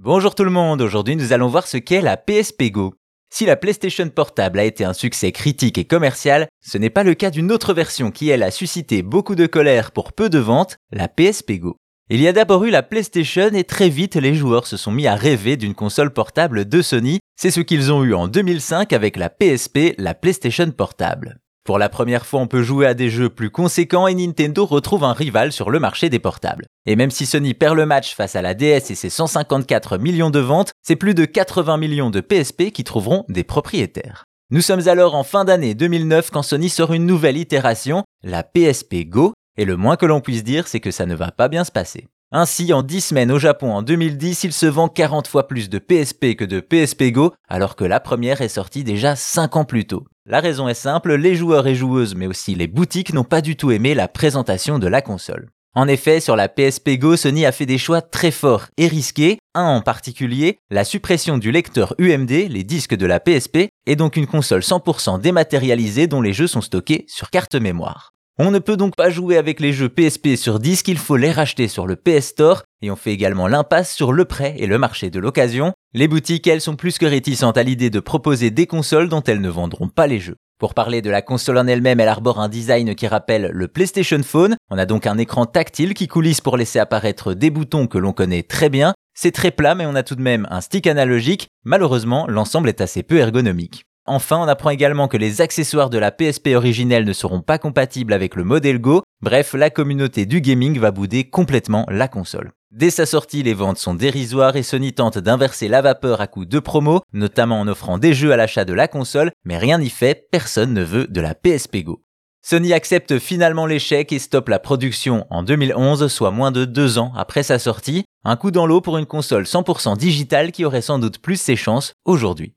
Bonjour tout le monde, aujourd'hui nous allons voir ce qu'est la PSP Go. Si la PlayStation Portable a été un succès critique et commercial, ce n'est pas le cas d'une autre version qui elle a suscité beaucoup de colère pour peu de ventes, la PSP Go. Il y a d'abord eu la PlayStation et très vite les joueurs se sont mis à rêver d'une console portable de Sony, c'est ce qu'ils ont eu en 2005 avec la PSP, la PlayStation Portable. Pour la première fois, on peut jouer à des jeux plus conséquents et Nintendo retrouve un rival sur le marché des portables. Et même si Sony perd le match face à la DS et ses 154 millions de ventes, c'est plus de 80 millions de PSP qui trouveront des propriétaires. Nous sommes alors en fin d'année 2009 quand Sony sort une nouvelle itération, la PSP Go, et le moins que l'on puisse dire, c'est que ça ne va pas bien se passer. Ainsi, en 10 semaines au Japon en 2010, il se vend 40 fois plus de PSP que de PSP Go, alors que la première est sortie déjà 5 ans plus tôt. La raison est simple, les joueurs et joueuses, mais aussi les boutiques n'ont pas du tout aimé la présentation de la console. En effet, sur la PSP Go, Sony a fait des choix très forts et risqués, un en particulier, la suppression du lecteur UMD, les disques de la PSP, et donc une console 100% dématérialisée dont les jeux sont stockés sur carte mémoire. On ne peut donc pas jouer avec les jeux PSP sur disque, il faut les racheter sur le PS Store, et on fait également l'impasse sur le prêt et le marché de l'occasion. Les boutiques, elles, sont plus que réticentes à l'idée de proposer des consoles dont elles ne vendront pas les jeux. Pour parler de la console en elle-même, elle arbore un design qui rappelle le PlayStation Phone. On a donc un écran tactile qui coulisse pour laisser apparaître des boutons que l'on connaît très bien. C'est très plat mais on a tout de même un stick analogique. Malheureusement, l'ensemble est assez peu ergonomique. Enfin, on apprend également que les accessoires de la PSP originelle ne seront pas compatibles avec le modèle Go. Bref, la communauté du gaming va bouder complètement la console. Dès sa sortie, les ventes sont dérisoires et Sony tente d'inverser la vapeur à coup de promo, notamment en offrant des jeux à l'achat de la console, mais rien n'y fait, personne ne veut de la PSP Go. Sony accepte finalement l'échec et stoppe la production en 2011, soit moins de deux ans après sa sortie. Un coup dans l'eau pour une console 100% digitale qui aurait sans doute plus ses chances aujourd'hui.